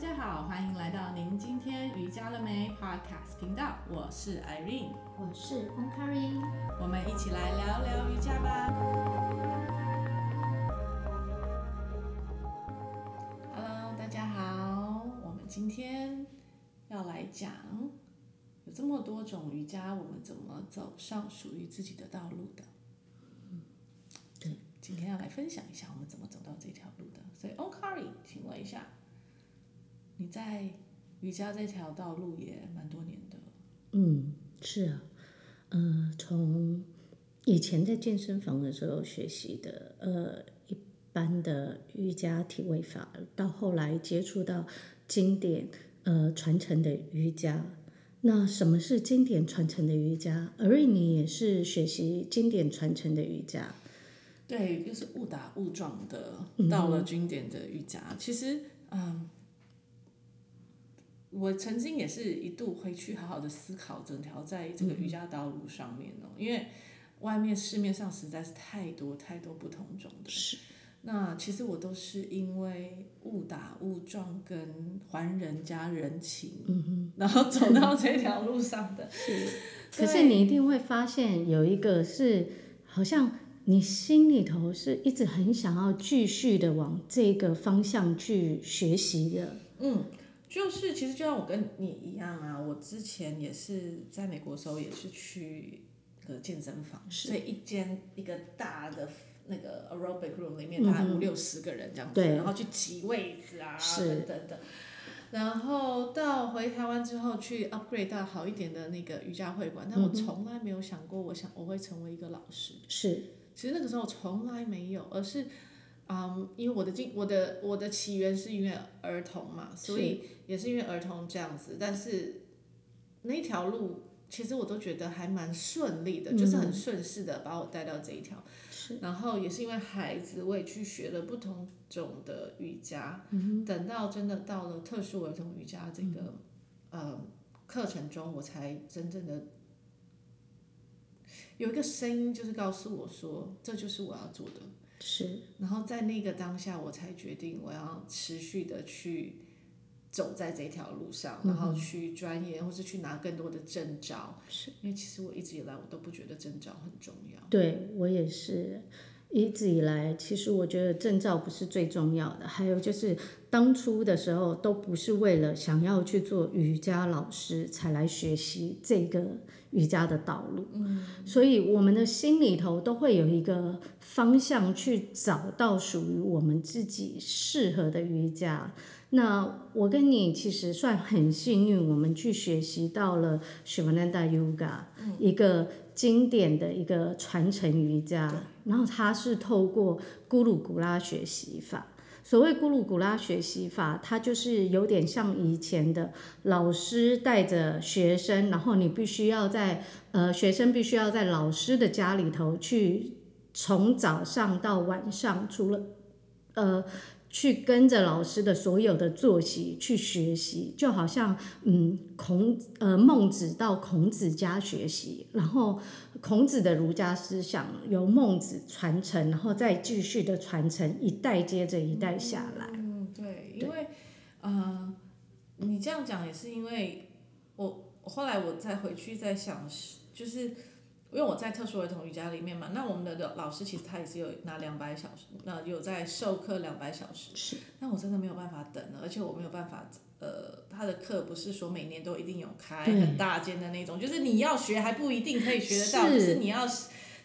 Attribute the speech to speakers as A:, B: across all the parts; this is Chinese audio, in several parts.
A: 家好，欢迎来到您今天瑜伽了没 Podcast 频道，我是 Irene，
B: 我是 o n k a r i
A: 我们一起来聊聊瑜伽吧。Hello，大家好，我们今天要来讲，有这么多种瑜伽，我们怎么走上属于自己的道路的？
B: 嗯，对，
A: 今天要来分享一下我们怎么走到这条路的。所以 o n k a r i 请问一下。你在瑜伽这条道路也蛮多年的。
B: 嗯，是啊，呃，从以前在健身房的时候学习的，呃，一般的瑜伽体位法，到后来接触到经典呃传承的瑜伽。那什么是经典传承的瑜伽？而你也是学习经典传承的瑜伽？
A: 对，就是误打误撞的到了经典的瑜伽。嗯、其实，嗯。我曾经也是一度回去好好的思考整条在这个瑜伽道路上面哦，因为外面市面上实在是太多太多不同种的。
B: 是。
A: 那其实我都是因为误打误撞跟还人家人情，
B: 嗯哼，
A: 然后走到这条路上的。
B: 是。可是你一定会发现有一个是，好像你心里头是一直很想要继续的往这个方向去学习的。
A: 嗯。就是，其实就像我跟你一样啊，我之前也是在美国的时候，也是去个健身房，所以一间一个大的那个 aerobic room 里面，大概五六十个人这样子，然后去挤位子啊，等等等。然后到回台湾之后，去 upgrade 到好一点的那个瑜伽会馆，但我从来没有想过，我想我会成为一个老师。
B: 是，
A: 其实那个时候从来没有，而是。嗯，um, 因为我的经我的我的起源是因为儿童嘛，所以也是因为儿童这样子。但是那条路其实我都觉得还蛮顺利的，嗯、就是很顺势的把我带到这一条。
B: 是。
A: 然后也是因为孩子，我也去学了不同种的瑜伽。等到真的到了特殊儿童瑜伽这个、嗯、呃课程中，我才真正的有一个声音，就是告诉我说，这就是我要做的。
B: 是，
A: 然后在那个当下，我才决定我要持续的去走在这条路上，然后去钻研，或是去拿更多的证照。
B: 是，
A: 因为其实我一直以来我都不觉得证照很重要。
B: 对，我也是，一直以来，其实我觉得证照不是最重要的。还有就是当初的时候，都不是为了想要去做瑜伽老师才来学习这个。瑜伽的道路，
A: 嗯，
B: 所以我们的心里头都会有一个方向去找到属于我们自己适合的瑜伽。那我跟你其实算很幸运，我们去学习到了 Shivananda Yoga，
A: 嗯，
B: 一个经典的一个传承瑜伽，然后它是透过咕噜古拉学习法。所谓咕噜古拉学习法，它就是有点像以前的老师带着学生，然后你必须要在呃，学生必须要在老师的家里头去，从早上到晚上，除了呃。去跟着老师的所有的作息去学习，就好像嗯孔呃孟子到孔子家学习，然后孔子的儒家思想由孟子传承，然后再继续的传承，一代接着一代下来。
A: 嗯，对，因为呃你这样讲也是因为我后来我再回去再想，就是。因为我在特殊儿童瑜伽里面嘛，那我们的老师其实他也是有拿两百小时，那有在授课两百小时。
B: 是。
A: 那我真的没有办法等了，而且我没有办法，呃，他的课不是说每年都一定有
B: 开
A: 很大间的那种，就是你要学还不一定可以学得到，是就是你要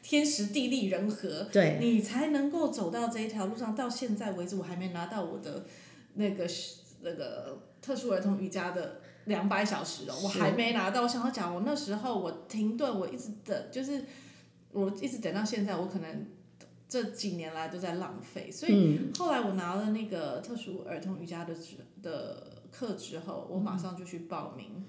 A: 天时地利人和，
B: 对，
A: 你才能够走到这一条路上。到现在为止，我还没拿到我的那个那个特殊儿童瑜伽的。两百小时了，我还没拿到。我想要讲，我那时候我停顿，我一直等，就是我一直等到现在，我可能这几年来都在浪费。所以后来我拿了那个特殊儿童瑜伽的的课之后，我马上就去报名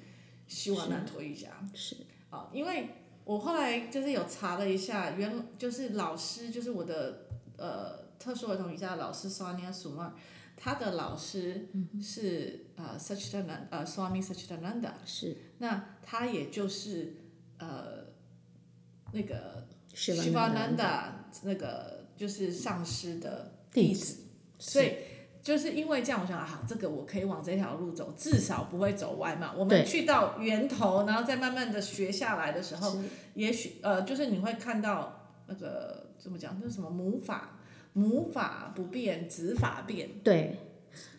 A: 希瓦难陀瑜伽。
B: 是
A: 啊，因为我后来就是有查了一下，原就是老师就是我的呃特殊儿童瑜伽的老师 Sonia Sumar。他的老师是呃 Satchidananda 呃 Swami Satchidananda
B: 是，
A: 那他也就是呃那个
B: Shivananda
A: 那个就是上师的弟子，所以就是因为这样，我想啊，这个我可以往这条路走，至少不会走歪嘛。我们去到源头，然后再慢慢的学下来的时候，也许呃，就是你会看到那个怎么讲，那什么母法，母法不变，子法变。
B: 对，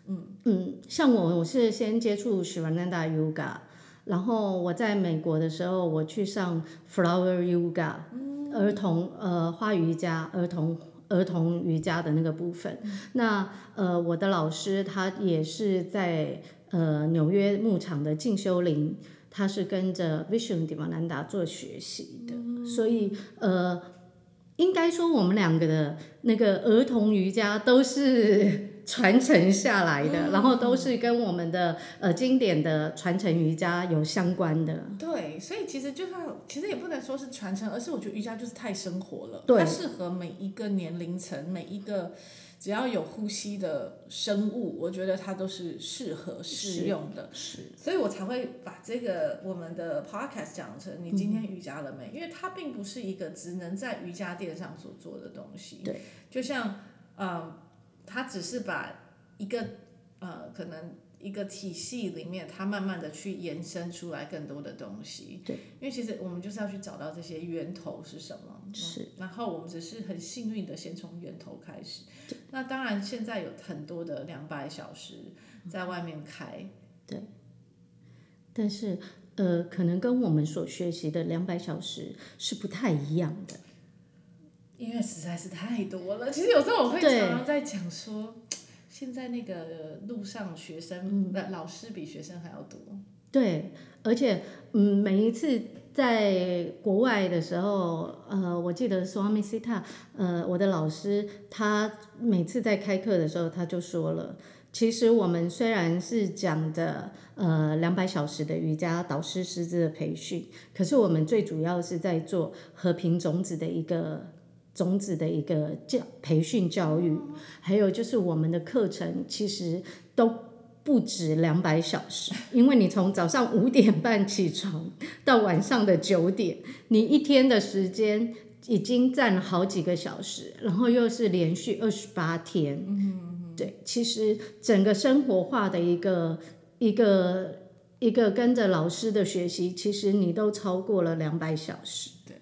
B: 嗯。嗯，像我我是先接触 Shivananda Yoga，然后我在美国的时候，我去上 Flower Yoga，嗯，儿童呃花瑜伽儿童。儿童瑜伽的那个部分，那呃，我的老师他也是在呃纽约牧场的进修林，他是跟着 Vishuddhivananda 做学习的，嗯、所以呃，应该说我们两个的那个儿童瑜伽都是。传承下来的，然后都是跟我们的呃经典的传承瑜伽有相关的。
A: 对，所以其实就算其实也不能说是传承，而是我觉得瑜伽就是太生活了，它适合每一个年龄层，每一个只要有呼吸的生物，我觉得它都是适合适用的。
B: 是，是
A: 所以我才会把这个我们的 podcast 讲成你今天瑜伽了没？嗯、因为它并不是一个只能在瑜伽垫上所做的东西。
B: 对，
A: 就像嗯。它只是把一个呃，可能一个体系里面，它慢慢的去延伸出来更多的东西。
B: 对，
A: 因为其实我们就是要去找到这些源头是什么。
B: 是。嗯，
A: 然后我们只是很幸运的先从源头开始。那当然，现在有很多的两百小时在外面开。
B: 对。但是呃，可能跟我们所学习的两百小时是不太一样的。
A: 因为实在是太多了，其实有时候我会常常在讲说，现在那个路上学生、嗯、老师比学生还要多。
B: 对，而且嗯，每一次在国外的时候，呃，我记得 Swami Sita，呃，我的老师他每次在开课的时候，他就说了，其实我们虽然是讲的呃两百小时的瑜伽导师师资的培训，可是我们最主要是在做和平种子的一个。种子的一个教培训教育，还有就是我们的课程其实都不止两百小时，因为你从早上五点半起床到晚上的九点，你一天的时间已经占了好几个小时，然后又是连续二十八天，对，其实整个生活化的一个一个一个跟着老师的学习，其实你都超过了两百小时，
A: 对，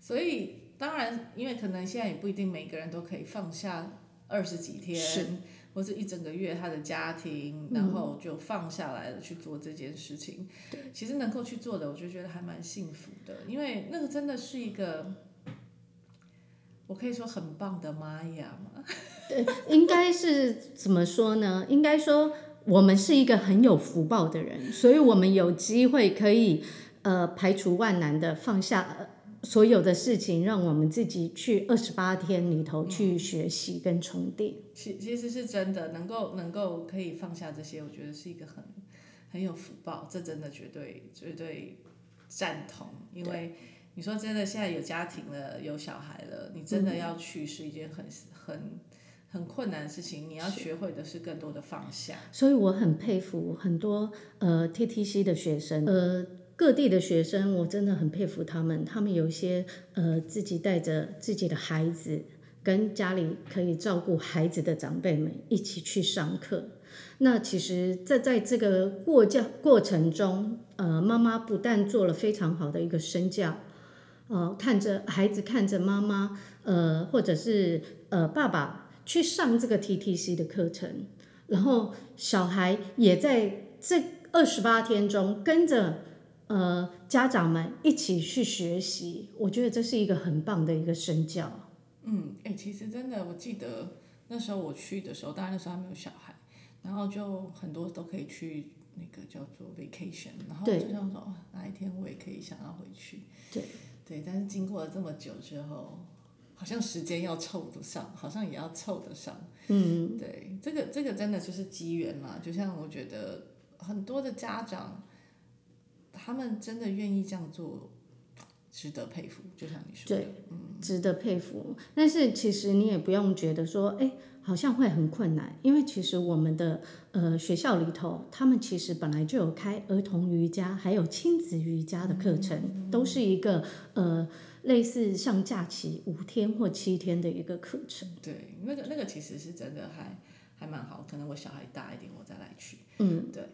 A: 所以。当然，因为可能现在也不一定每个人都可以放下二十几天，是或者一整个月他的家庭，然后就放下来了去做这件事情。
B: 对，
A: 其实能够去做的，我就觉得还蛮幸福的，因为那个真的是一个，我可以说很棒的玛雅嘛。
B: 对，应该是怎么说呢？应该说我们是一个很有福报的人，所以我们有机会可以呃排除万难的放下。所有的事情，让我们自己去二十八天里头去学习跟充电。
A: 其、嗯、其实是真的，能够能够可以放下这些，我觉得是一个很很有福报。这真的绝对绝对赞同。因为你说真的，现在有家庭了，有小孩了，你真的要去是一件很很很困难的事情。你要学会的是更多的放下。
B: 所以我很佩服很多呃 TTC 的学生呃。各地的学生，我真的很佩服他们。他们有一些呃，自己带着自己的孩子，跟家里可以照顾孩子的长辈们一起去上课。那其实，在在这个过教过程中，呃，妈妈不但做了非常好的一个身教，呃，看着孩子看着妈妈，呃，或者是呃爸爸去上这个 TTC 的课程，然后小孩也在这二十八天中跟着。呃，家长们一起去学习，我觉得这是一个很棒的一个身教。
A: 嗯，哎、欸，其实真的，我记得那时候我去的时候，当然那时候还没有小孩，然后就很多都可以去那个叫做 vacation，然后就想说，哪一天我也可以想要回去。
B: 对，
A: 对，但是经过了这么久之后，好像时间要凑得上，好像也要凑得上。
B: 嗯，
A: 对，这个这个真的就是机缘嘛，就像我觉得很多的家长。他们真的愿意这样做，值得佩服。就像你说的，
B: 对，嗯，值得佩服。但是其实你也不用觉得说，哎，好像会很困难，因为其实我们的呃学校里头，他们其实本来就有开儿童瑜伽，还有亲子瑜伽的课程，嗯、都是一个呃类似上假期五天或七天的一个课程。
A: 对，那个那个其实是真的还还蛮好，可能我小孩大一点我再来去。
B: 嗯，
A: 对，好，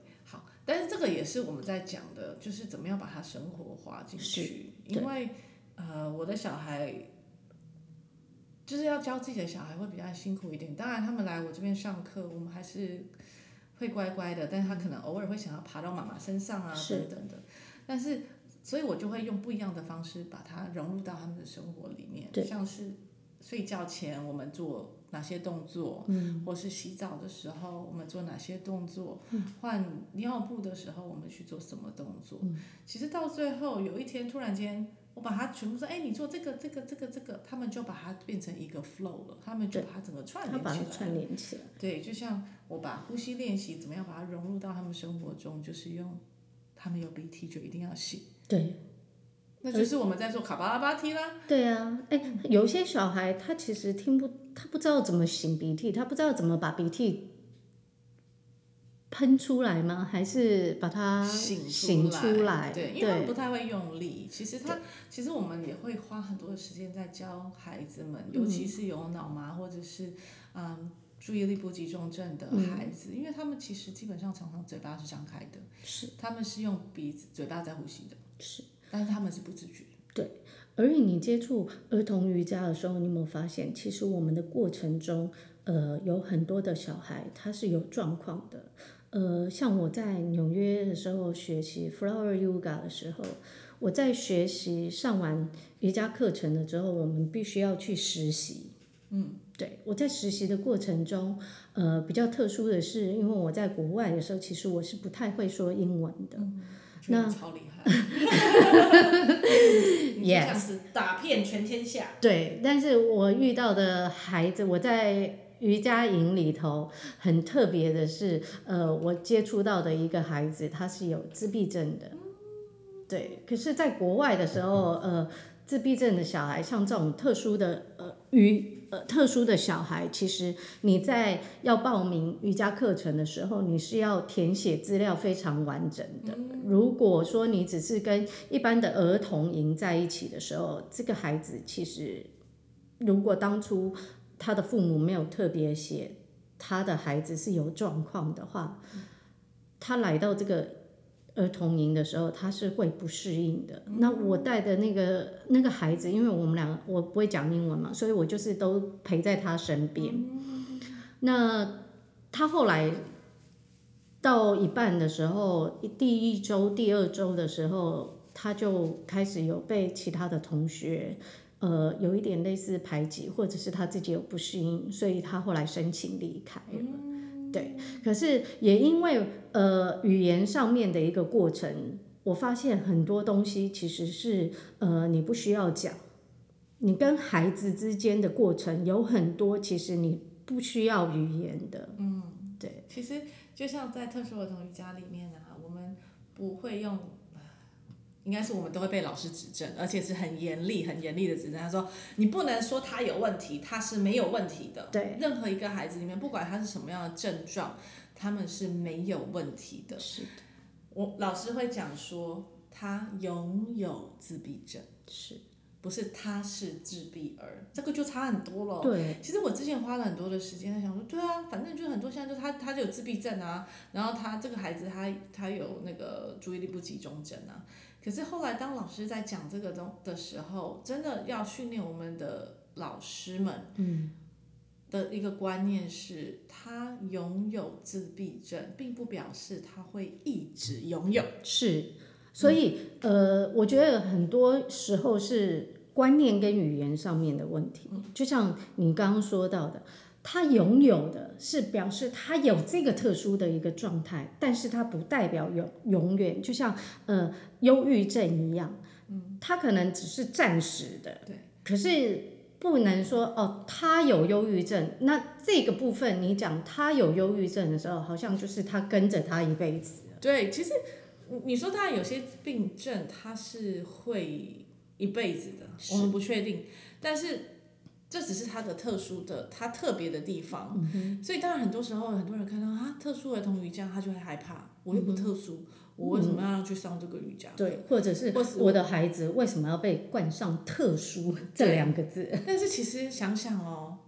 A: 但是这个也是我们在讲的，就是怎么样把它生活化进去，因为呃我的小孩。就是要教自己的小孩会比较辛苦一点，当然他们来我这边上课，我们还是会乖乖的，但是他可能偶尔会想要爬到妈妈身上啊等等。的，但是所以我就会用不一样的方式把它融入到他们的生活里面，像是睡觉前我们做哪些动作，嗯，或是洗澡的时候我们做哪些动作，嗯，换尿布的时候我们去做什么动作，嗯，其实到最后有一天突然间。我把它全部说，哎，你做这个、这个、这个、这个，他们就把它变成一个 flow 了，他们就把它整个串联起来。他把它
B: 串联起来。
A: 对，就像我把呼吸练习怎么样把它融入到他们生活中，就是用他们有鼻涕就一定要洗。
B: 对。
A: 那就是我们在做卡巴拉巴提啦。
B: 对啊，哎，有些小孩他其实听不，他不知道怎么擤鼻涕，他不知道怎么把鼻涕。喷出来吗？还是把它擤出来？
A: 对，因为不太会用力。其实他，其实我们也会花很多的时间在教孩子们，尤其是有脑麻或者是嗯注意力不集中症的孩子，嗯，因为他们其实基本上常常嘴巴是张开的，
B: 是
A: 他们是用鼻子、嘴巴在呼吸的，
B: 是，
A: 但是他们是不自觉。
B: 对，而你接触儿童瑜伽的时候，你有没有发现，其实我们的过程中，呃，有很多的小孩他是有状况的。呃，像我在纽约的时候学习 Flower Yoga 的时候，我在学习上完瑜伽课程了之后，我们必须要去实习。
A: 嗯，
B: 对，我在实习的过程中，呃，比较特殊的是，因为我在国外的时候，其实我是不太会说英文的。
A: 嗯、那超厉害，
B: Yes，
A: 打遍全天下。
B: 对，但是我遇到的孩子，我在。瑜伽营里头很特别的是，呃，我接触到的一个孩子，他是有自闭症的，对。可是，在国外的时候，呃，自闭症的小孩，像这种特殊的，呃，瑜，呃，特殊的小孩，其实你在要报名瑜伽课程的时候，你是要填写资料非常完整的。如果说你只是跟一般的儿童营在一起的时候，这个孩子其实，如果当初。他的父母没有特别写他的孩子是有状况的话，他来到这个儿童营的时候，他是会不适应的。那我带的那个那个孩子，因为我们两个我不会讲英文嘛，所以我就是都陪在他身边。那他后来到一半的时候，第一周、第二周的时候，他就开始有被其他的同学。呃，有一点类似排挤，或者是他自己有不适应，所以他后来申请离开了。嗯、对，可是也因为呃语言上面的一个过程，我发现很多东西其实是呃你不需要讲，你跟孩子之间的过程有很多其实你不需要语言的。
A: 嗯，
B: 对，
A: 其实就像在特殊儿童瑜伽里面啊，我们不会用。应该是我们都会被老师指正，而且是很严厉、很严厉的指正。他说：“你不能说他有问题，他是没有问题的。
B: 对，
A: 任何一个孩子里面，不管他是什么样的症状，他们是没有问题的。
B: 是的，
A: 我老师会讲说，他拥有自闭症，
B: 是
A: 不是他是自闭儿？这个就差很多了。
B: 对，
A: 其实我之前花了很多的时间在想说，对啊，反正就很多现在就他他就有自闭症啊，然后他这个孩子他他有那个注意力不集中症啊。”可是后来，当老师在讲这个东的时候，真的要训练我们的老师们，嗯，的一个观念是，他拥有自闭症，并不表示他会一直拥有。
B: 是，所以，呃，我觉得很多时候是观念跟语言上面的问题，就像你刚刚说到的。他拥有的是表示他有这个特殊的一个状态，但是他不代表永永远，就像呃忧郁症一样，嗯，他可能只是暂时的，
A: 对，
B: 可是不能说哦，他有忧郁症，那这个部分你讲他有忧郁症的时候，好像就是他跟着他一辈子。
A: 对，其实你说他有些病症他是会一辈子的，我们不确定，但是。这只是他的特殊的，他特别的地方，嗯，所以当然很多时候很多人看到啊特殊儿童瑜伽，他就会害怕，我又不特殊，嗯，我为什么要去上这个瑜伽？
B: 对，或者是我的孩子为什么要被冠上特殊 这两个字？
A: 但是其实想想哦，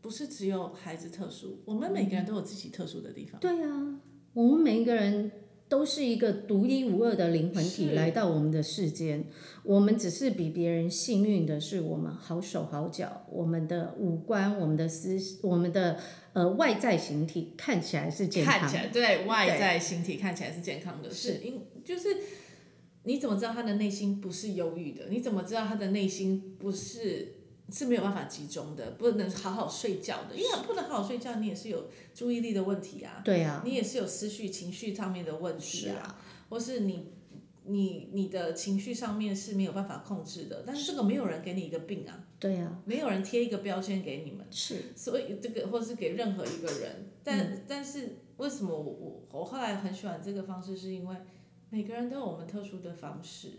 A: 不是只有孩子特殊，我们每个人都有自己特殊的地方。
B: 对啊，我们每一个人都是一个独一无二的灵魂体来到我们的世间。我们只是比别人幸运的是，我们好手好脚，我们的五官、我们的思、我们的呃外在形体看起来是健康的，
A: 看起来对外在形体看起来是健康的，是因就是你怎么知道他的内心不是忧郁的？你怎么知道他的内心不是？是没有办法集中的，不能好好睡觉的，因为不能好好睡觉，你也是有注意力的问题啊。
B: 对啊。
A: 你也是有思绪、情绪上面的问题啊，啊或是你、你、你的情绪上面是没有办法控制的。但是这个没有人给你一个病啊。
B: 对啊。
A: 没有人贴一个标签给你们。
B: 是。
A: 所以这个，或是给任何一个人，但、嗯、但是为什么我我我后来很喜欢这个方式，是因为每个人都有我们特殊的方式。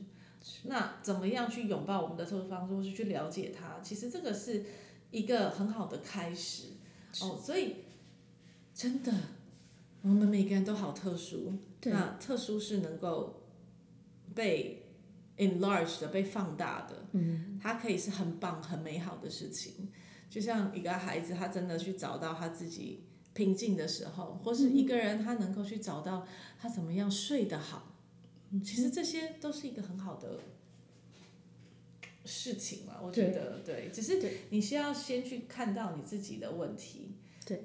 A: 那怎么样去拥抱我们的特殊方式，或是去了解它？其实这个是一个很好的开始哦。所以真的，我们每个人都好特殊。那特殊是能够被 enlarged 的，被放大的。嗯。它可以是很棒、很美好的事情。就像一个孩子，他真的去找到他自己平静的时候，或是一个人他能够去找到他怎么样睡得好。其实这些都是一个很好的事情嘛，我觉得对，只是你需要先去看到你自己的问题。
B: 对，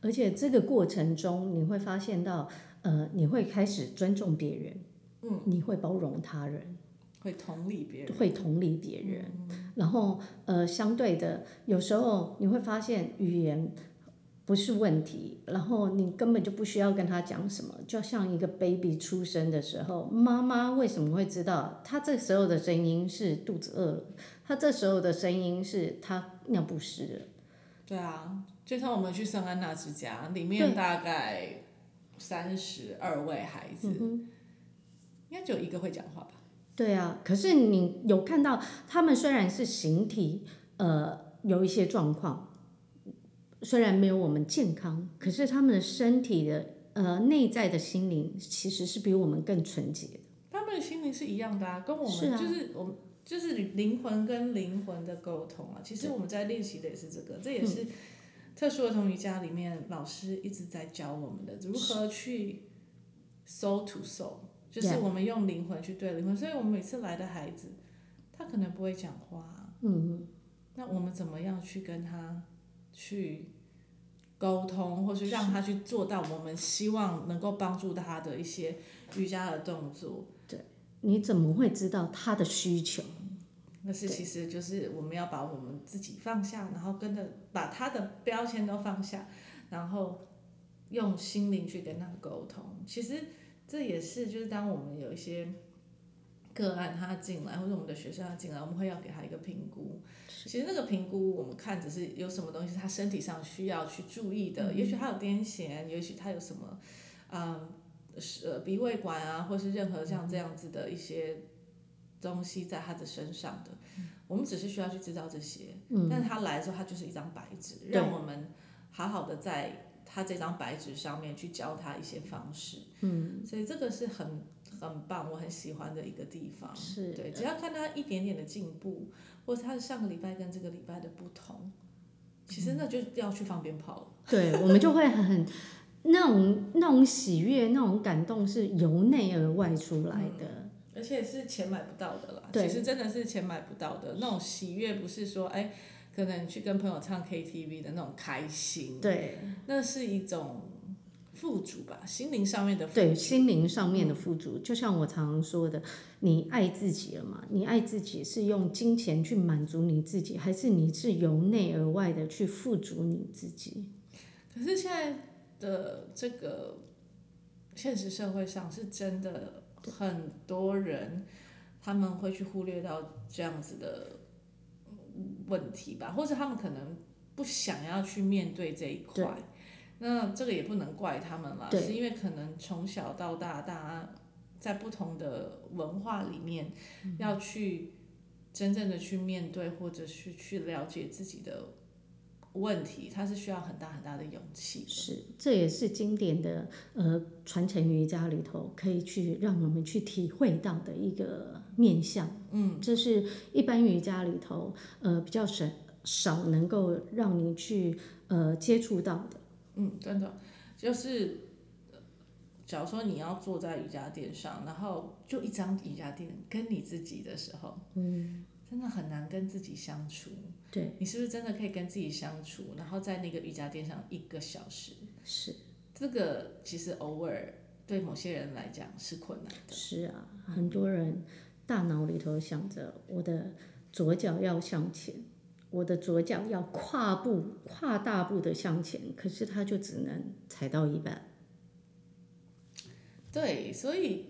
B: 而且这个过程中你会发现到，呃，你会开始尊重别人，嗯，你会包容他人，
A: 会同理别人，
B: 会同理别人，嗯，然后呃，相对的，有时候你会发现语言。不是问题，然后你根本就不需要跟他讲什么，就像一个 baby 出生的时候，妈妈为什么会知道他这时候的声音是肚子饿了，他这时候的声音是他尿不湿了。
A: 对啊，就像我们去圣安娜之家，里面大概三十二位孩子，应该只有一个会讲话吧？
B: 对啊，可是你有看到他们虽然是形体呃有一些状况。虽然没有我们健康，可是他们的身体的呃内在的心灵其实是比我们更纯洁的。
A: 他们的心灵是一样的啊，跟我们就是，我们就是灵魂跟灵魂的沟通啊。其实我们在练习的也是这个，这也是特殊儿童瑜伽里面老师一直在教我们的，如何去 soul to soul，就是我们用灵魂去对灵魂。所以我们每次来的孩子，他可能不会讲话，嗯，那我们怎么样去跟他去？沟通，或是让他去做到我们希望能够帮助他的一些瑜伽的动作。
B: 对，你怎么会知道他的需求？
A: 那是其实就是我们要把我们自己放下，然后跟着把他的标签都放下，然后用心灵去跟他沟通。其实这也是就是当我们有一些。个案他进来，或者我们的学生要进来，我们会要给他一个评估。其实那个评估，我们看只是有什么东西他身体上需要去注意的。嗯、也许他有癫痫，也许他有什么，嗯，是呃鼻胃管啊，或是任何像这样子的一些东西在他的身上的。嗯、我们只是需要去知道这些。嗯、但是他来的时候，他就是一张白纸，让我们好好的在他这张白纸上面去教他一些方式。嗯，所以这个是很。很棒，我很喜欢的一个地方。是，对，只要看他一点点的进步，或者他的上个礼拜跟这个礼拜的不同，其实那就要去放鞭炮了。
B: 对，我们就会很那种那种喜悦、那种感动是由内而外出来的，嗯、
A: 而且是钱买不到的啦。对，其实真的是钱买不到的那种喜悦，不是说哎，可能去跟朋友唱 KTV 的那种开心。对，那是一种。富足吧，心灵上面的富足。
B: 对，心灵上面的富足，就像我常常说的，你爱自己了吗？你爱自己是用金钱去满足你自己，还是你是由内而外的去富足你自己？
A: 可是现在的这个现实社会上，是真的很多人他们会去忽略到这样子的问题吧，或者他们可能不想要去面对这一块。那这个也不能怪他们啦，是因为可能从小到大，大家在不同的文化里面，要去真正的去面对，或者是去了解自己的问题，它是需要很大很大的勇气。
B: 是，这也是经典的呃传承瑜伽里头可以去让我们去体会到的一个面向。嗯，这是一般瑜伽里头呃比较少少能够让你去呃接触到的。
A: 嗯，真的，就是，假如说你要坐在瑜伽垫上，然后就一张瑜伽垫跟你自己的时候，
B: 嗯，
A: 真的很难跟自己相处。
B: 对，
A: 你是不是真的可以跟自己相处？然后在那个瑜伽垫上一个小时，
B: 是
A: 这个其实偶尔对某些人来讲是困难的。
B: 是啊，很多人大脑里头想着我的左脚要向前，我的左脚要跨步跨大步的向前，可是它就只能踩到一半。
A: 对，所以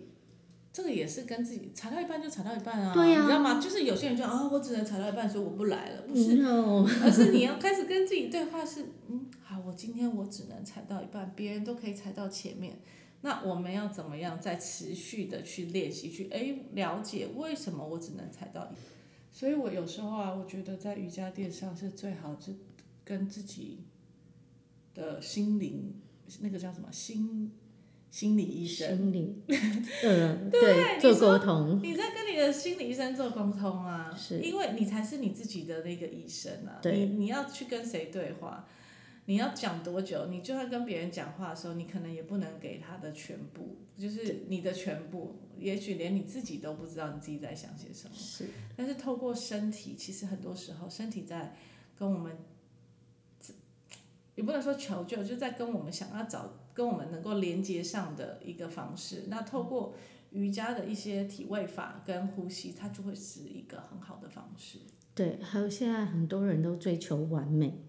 A: 这个也是跟自己踩到一半就踩到一半啊，
B: 对
A: 你知道吗？就是有些人就啊，我只能踩到一半，所以我不来了，不是. 而是你要 开始跟自己对话是，嗯，好，我今天我只能踩到一半，别人都可以踩到前面，那我们要怎么样再持续的去练习，去哎了解为什么我只能踩到一半？所以我有时候啊，我觉得在瑜伽垫上是最好是跟自己的心灵那个叫什么心。心理医生，
B: 心理，嗯，对，做沟通。
A: 你在跟你的心理医生做沟通啊，
B: 是，
A: 因为你才是你自己的那个医生啊。
B: 对。
A: 你你要去跟谁对话？你要讲多久？你就算跟别人讲话的时候，你可能也不能给他的全部，就是你的全部，也许连你自己都不知道你自己在想些什么。
B: 是。
A: 但是透过身体，其实很多时候身体在跟我们，也不能说求救，就在跟我们想要找。跟我们能够连接上的一个方式，那透过瑜伽的一些体位法跟呼吸，它就会是一个很好的方式。
B: 对，还有现在很多人都追求完美，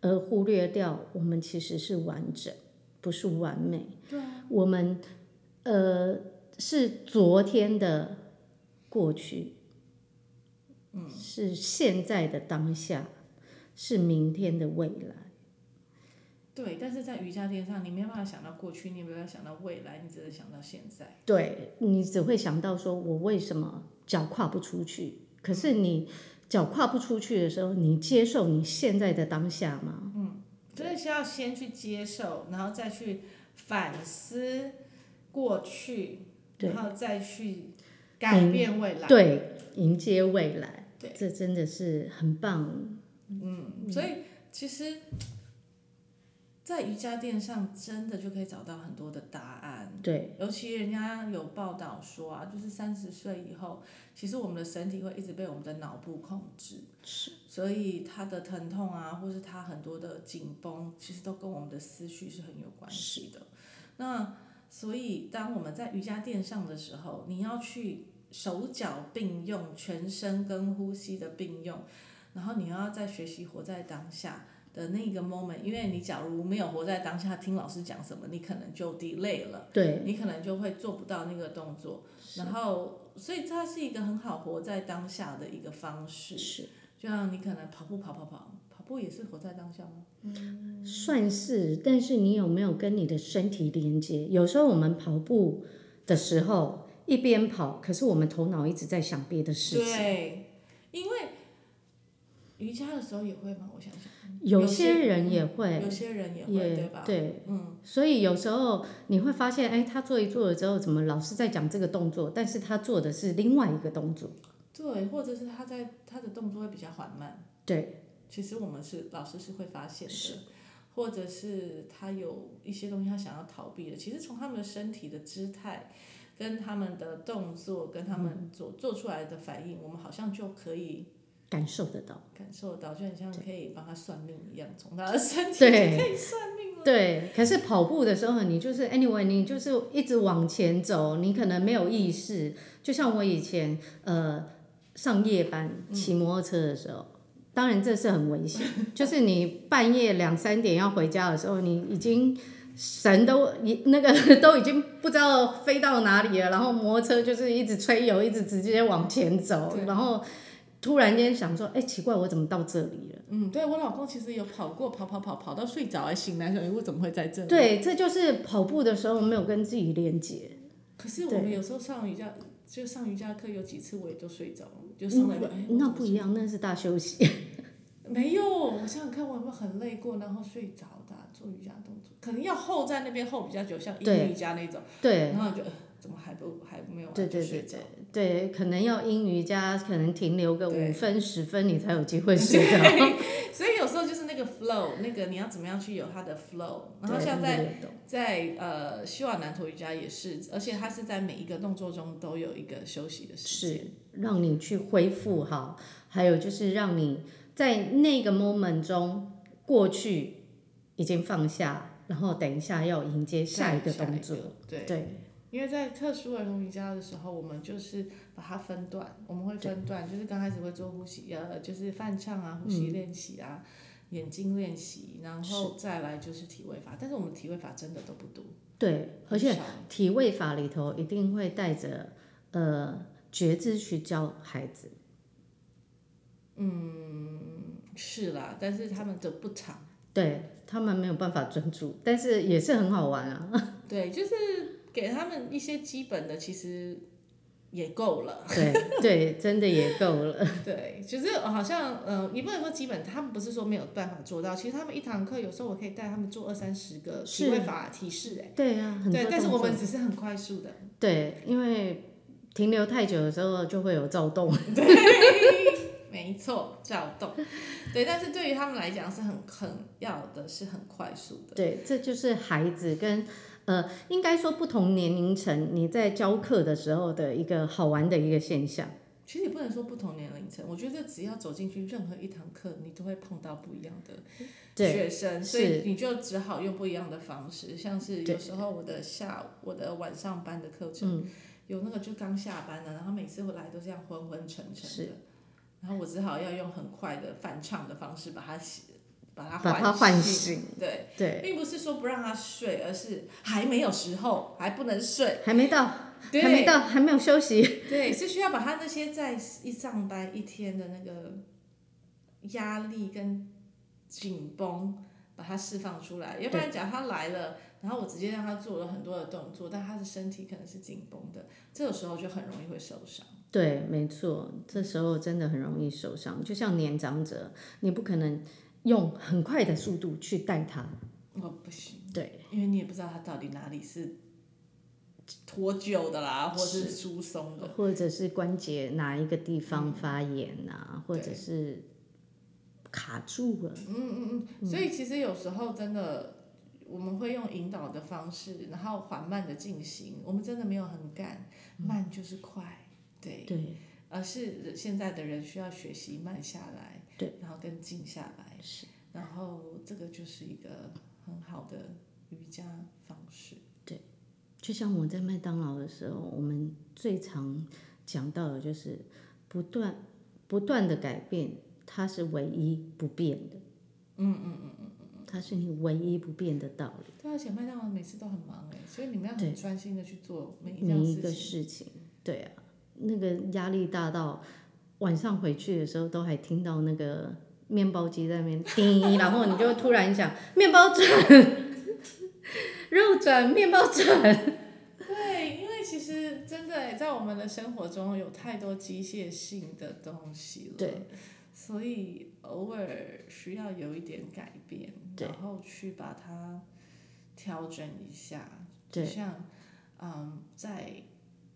B: 而忽略掉我们其实是完整，不是完美。
A: 对啊。
B: 我们呃是昨天的过去，
A: 嗯，
B: 是现在的当下，是明天的未来。
A: 对，但是在瑜伽垫上，你没有办法想到过去，你也没有办法想到未来，你只能想到现在。
B: 对，你只会想到说，我为什么脚跨不出去？可是你脚跨不出去的时候，你接受你现在的当下吗？
A: 嗯，所以是要先去接受，然后再去反思过去，然后再去改变未来。
B: 对，迎接未来。
A: 对，
B: 这真的是很棒。
A: 嗯，所以其实。在瑜伽垫上，真的就可以找到很多的答案。
B: 对，
A: 尤其人家有报道说啊，就是三十岁以后，其实我们的身体会一直被我们的脑部控制。
B: 是。
A: 所以他的疼痛啊，或是他很多的紧绷，其实都跟我们的思绪是很有关系的。那所以当我们在瑜伽垫上的时候，你要去手脚并用，全身跟呼吸的并用，然后你要在学习活在当下。的那个 moment，因为你假如没有活在当下，听老师讲什么，你可能就 delay 了，
B: 对，
A: 你可能就会做不到那个动作。然后，所以它是一个很好活在当下的一个方式。
B: 是，
A: 就像你可能跑步跑跑跑，跑步也是活在当下吗？
B: 嗯，算是，但是你有没有跟你的身体连接？有时候我们跑步的时候一边跑，可是我们头脑一直在想别的事情。
A: 对，因为瑜伽的时候也会吗？我想想。
B: 有些人也会，
A: 有些人也会，
B: 也
A: 对吧？
B: 对，
A: 嗯，
B: 所以有时候你会发现，哎，他做一做了之后，怎么老师在讲这个动作，但是他做的是另外一个动作。
A: 对，或者是他在他的动作会比较缓慢。
B: 对，
A: 其实我们是老师是会发现的，或者是他有一些东西他想要逃避的，其实从他们的身体的姿态，跟他们的动作，跟他们做做出来的反应，我们好像就可以。
B: 感受得到，
A: 感受得到，就很像可以帮他算命一样，从他的身体可以算命了。
B: 对，可是跑步的时候，你就是 anyway，你就是一直往前走，你可能没有意识。就像我以前呃上夜班骑摩托车的时候，嗯、当然这是很危险，就是你半夜两三点要回家的时候，你已经神都一那个 都已经不知道飞到哪里了，然后摩托车就是一直吹油，一直直接往前走，然后。突然间想说，哎、欸，奇怪，我怎么到这里了？
A: 嗯，对我老公其实有跑过，跑跑跑跑到睡着，还醒来说，哎，我怎么会在这里？
B: 对，这就是跑步的时候没有跟自己连接。
A: 可是我们有时候上瑜伽，就上瑜伽课有几次我也都睡着了，就上了一个、
B: 嗯欸、那不一样，那是大休息。
A: 没有，我想想看，我有没有很累过，然后睡着的？做瑜伽动作，可能要 hold 在那边 hold 比较久，像阴瑜伽那种，
B: 对，
A: 然后就。怎么还不还没有？
B: 对对对对对，可能要阴瑜伽，可能停留个五分十分，你才有机会睡着。
A: 所以有时候就是那个 flow，那个你要怎么样去有它的 flow。然后像在在呃希瓦南陀瑜伽也是，而且它是在每一个动作中都有一个休息的时间，
B: 是让你去恢复哈，还有就是让你在那个 moment 中过去已经放下，然后等一下要迎接下一个动作，
A: 对。
B: 对
A: 因为在特殊儿童瑜伽的时候，我们就是把它分段，我们会分段，就是刚开始会做呼吸，呃，就是泛唱啊，呼吸练习啊，嗯、眼睛练习，然后再来就是体位法。但是我们体位法真的都不多。
B: 对，而且体位法里头一定会带着呃觉知去教孩子。
A: 嗯，是啦，但是他们的不长，
B: 对他们没有办法专注，但是也是很好玩啊。
A: 对，就是。给他们一些基本的，其实也够了。
B: 对对，真的也够了。
A: 对，就是好像，嗯、呃，你不能说基本，他们不是说没有办法做到。其实他们一堂课，有时候我可以带他们做二三十个体位法提示，哎。
B: 对啊，很
A: 对，但是我们只是很快速的。
B: 对，因为停留太久的时候就会有躁动。
A: 对，没错，躁动。对，但是对于他们来讲是很很要的，是很快速的。
B: 对，这就是孩子跟。呃，应该说不同年龄层，你在教课的时候的一个好玩的一个现象。
A: 其实也不能说不同年龄层，我觉得只要走进去任何一堂课，你都会碰到不一样的学生，所以你就只好用不一样的方式。像是有时候我的下午我的晚上班的课程，有那个就刚下班的，然后每次回来都这样昏昏沉沉的，然后我只好要用很快的反唱的方式把它写。把他唤醒，对对，并不是说不让他睡，而是还没有时候，还不能睡，
B: 还没到，还没到，还没有休息。
A: 对，是需要把他那些在一上班一天的那个压力跟紧绷，把它释放出来。要不然，假如他来了，然后我直接让他做了很多的动作，但他的身体可能是紧绷的，这个时候就很容易会受伤。
B: 对，没错，这时候真的很容易受伤。就像年长者，你不可能。用很快的速度去带他，
A: 我，不行，
B: 对，
A: 因为你也不知道他到底哪里是脱臼的啦，或者是疏松的，
B: 或者是关节哪一个地方发炎啊，嗯、或者是卡住了。
A: 嗯嗯嗯，所以其实有时候真的，我们会用引导的方式，然后缓慢的进行。我们真的没有很赶，慢就是快，对。
B: 对，
A: 而是现在的人需要学习慢下来。
B: 对，
A: 然后更静下来，
B: 是，
A: 然后这个就是一个很好的瑜伽方式。
B: 对，就像我在麦当劳的时候，我们最常讲到的就是不断不断的改变，它是唯一不变的。
A: 嗯嗯嗯嗯嗯，
B: 它是你唯一不变的道理。
A: 对，而且麦当劳每次都很忙哎，所以你们要很专心的去做每一
B: 每一个事情。对啊，那个压力大到。晚上回去的时候，都还听到那个面包机在那边叮，然后你就突然想，面包转，肉转，面包转。
A: 对，因为其实真的在我们的生活中有太多机械性的东西了，
B: 对，
A: 所以偶尔需要有一点改变，然后去把它调整一下。就像，嗯，在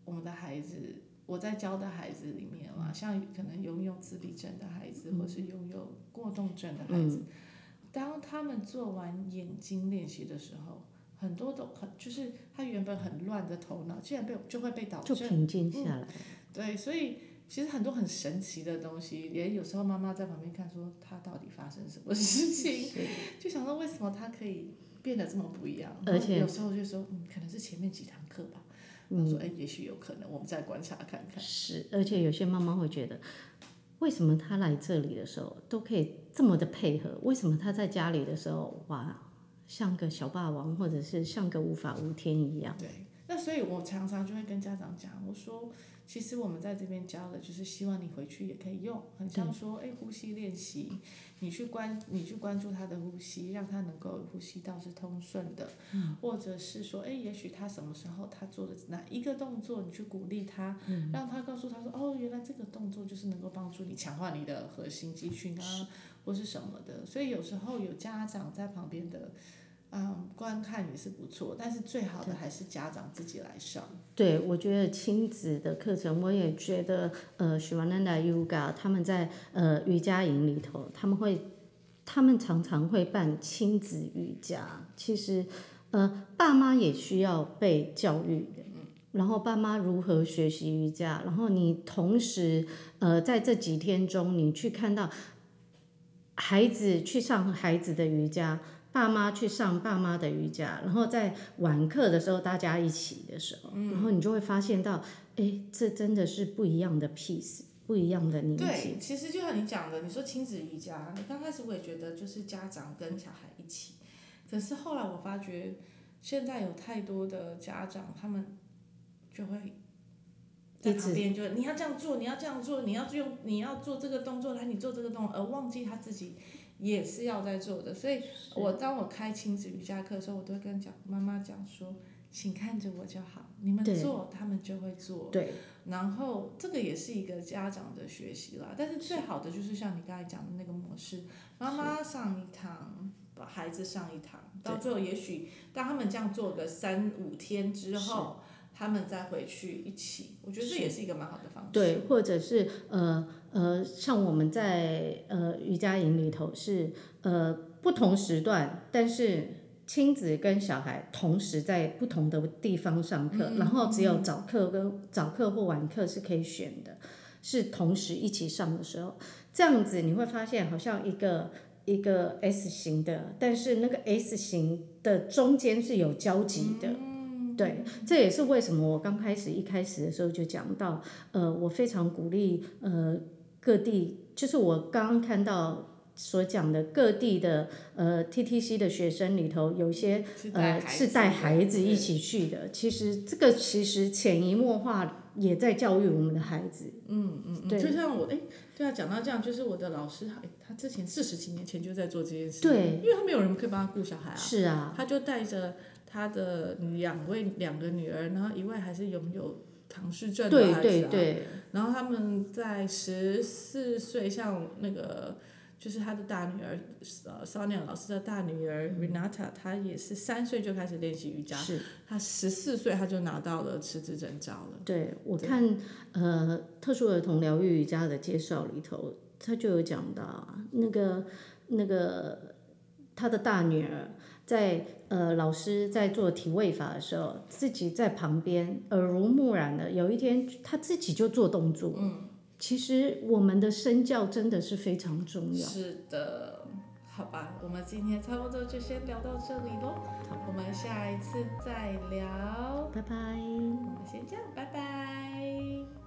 A: 我们的孩子。我在教的孩子里面啊，像可能拥有自闭症的孩子，或是拥有过动症的孩子，当他们做完眼睛练习的时候，很多都很就是他原本很乱的头脑，竟然被就会被导正，
B: 就平静下来。
A: 对，所以其实很多很神奇的东西，连有时候妈妈在旁边看，说他到底发生什么事情，就想说为什么他可以变得这么不一样？而且有时候就说，嗯，可能是前面几堂课吧。嗯，说哎，也许有可能，我们再观察看看。
B: 是，而且有些妈妈会觉得，为什么他来这里的时候都可以这么的配合？为什么他在家里的时候，哇，像个小霸王，或者是像个无法无天一样？
A: 对，那所以我常常就会跟家长讲，我说。其实我们在这边教的，就是希望你回去也可以用，很像说，哎，呼吸练习，你去关，你去关注他的呼吸，让他能够呼吸道是通顺的，嗯，或者是说，哎，也许他什么时候他做的哪一个动作，你去鼓励他，嗯，让他告诉他说，哦，原来这个动作就是能够帮助你强化你的核心肌群啊，或是什么的。所以有时候有家长在旁边的嗯，观看也是不错，但是最好的还是家长自己来上。
B: 对，我觉得亲子的课程，我也觉得，呃，Shivananda Yoga 他们在呃瑜伽营里头，他们会，他们常常会办亲子瑜伽。其实，呃，爸妈也需要被教育的。然后爸妈如何学习瑜伽？然后你同时，呃，在这几天中，你去看到孩子去上孩子的瑜伽。爸妈去上爸妈的瑜伽，然后在晚课的时候大家一起的时候，嗯、然后你就会发现到，哎，这真的是不一样的 piece，不一样的宁静。
A: 对，其实就像你讲的，你说亲子瑜伽，你刚开始我也觉得就是家长跟小孩一起，可是后来我发觉，现在有太多的家长，他们就会在旁边就你要这样做，你要这样做，你要用你要做这个动作来，你做这个动作，而忘记他自己。也是要在做的，所以我当我开亲子瑜伽课的时候，我都会跟讲妈妈讲说，请看着我就好，你们做，他们就会做。
B: 对。
A: 然后这个也是一个家长的学习啦，但是最好的就是像你刚才讲的那个模式，妈妈上一堂，把孩子上一堂，到最后也许当他们这样做个三五天之后。他们再回去一起，我觉得这也是一个蛮好的方式。
B: 对，或者是呃呃，像我们在呃瑜伽营里头是呃不同时段，但是亲子跟小孩同时在不同的地方上课，嗯、然后只有早课跟早课或晚课是可以选的，是同时一起上的时候，这样子你会发现好像一个一个 S 型的，但是那个 S 型的中间是有交集的。嗯。对，这也是为什么我刚开始一开始的时候就讲到，呃，我非常鼓励呃各地，就是我刚刚看到所讲的各地的呃 TTC 的学生里头，有一些呃是带孩子一起去的。其实这个其实潜移默化也在教育我们的孩子。
A: 嗯嗯嗯，对，就像我哎，对啊，讲到这样，就是我的老师，他他之前四十几年前就在做这件事。
B: 对，
A: 因为他没有人可以帮他顾小孩啊。
B: 是啊。
A: 他就带着。他的两位两个女儿，然后一位还是拥有唐氏症的孩子啊。
B: 对对对。
A: 然后他们在十四岁，像那个就是他的大女儿，呃，Sonia 老师的大女儿 Renata，她也是三岁就开始练习瑜伽。
B: 是。
A: 她十四岁，她就拿到了师资证照了。
B: 对，我看呃特殊儿童疗愈瑜伽的介绍里头，他就有讲到那个那个他的大女儿。在呃，老师在做体位法的时候，自己在旁边耳濡目染的。有一天，他自己就做动作。嗯，其实我们的身教真的是非常重要。
A: 是的，好吧，我们今天差不多就先聊到这里喽。好，我们下一次再聊。
B: 拜拜。
A: 我们先这样，拜拜。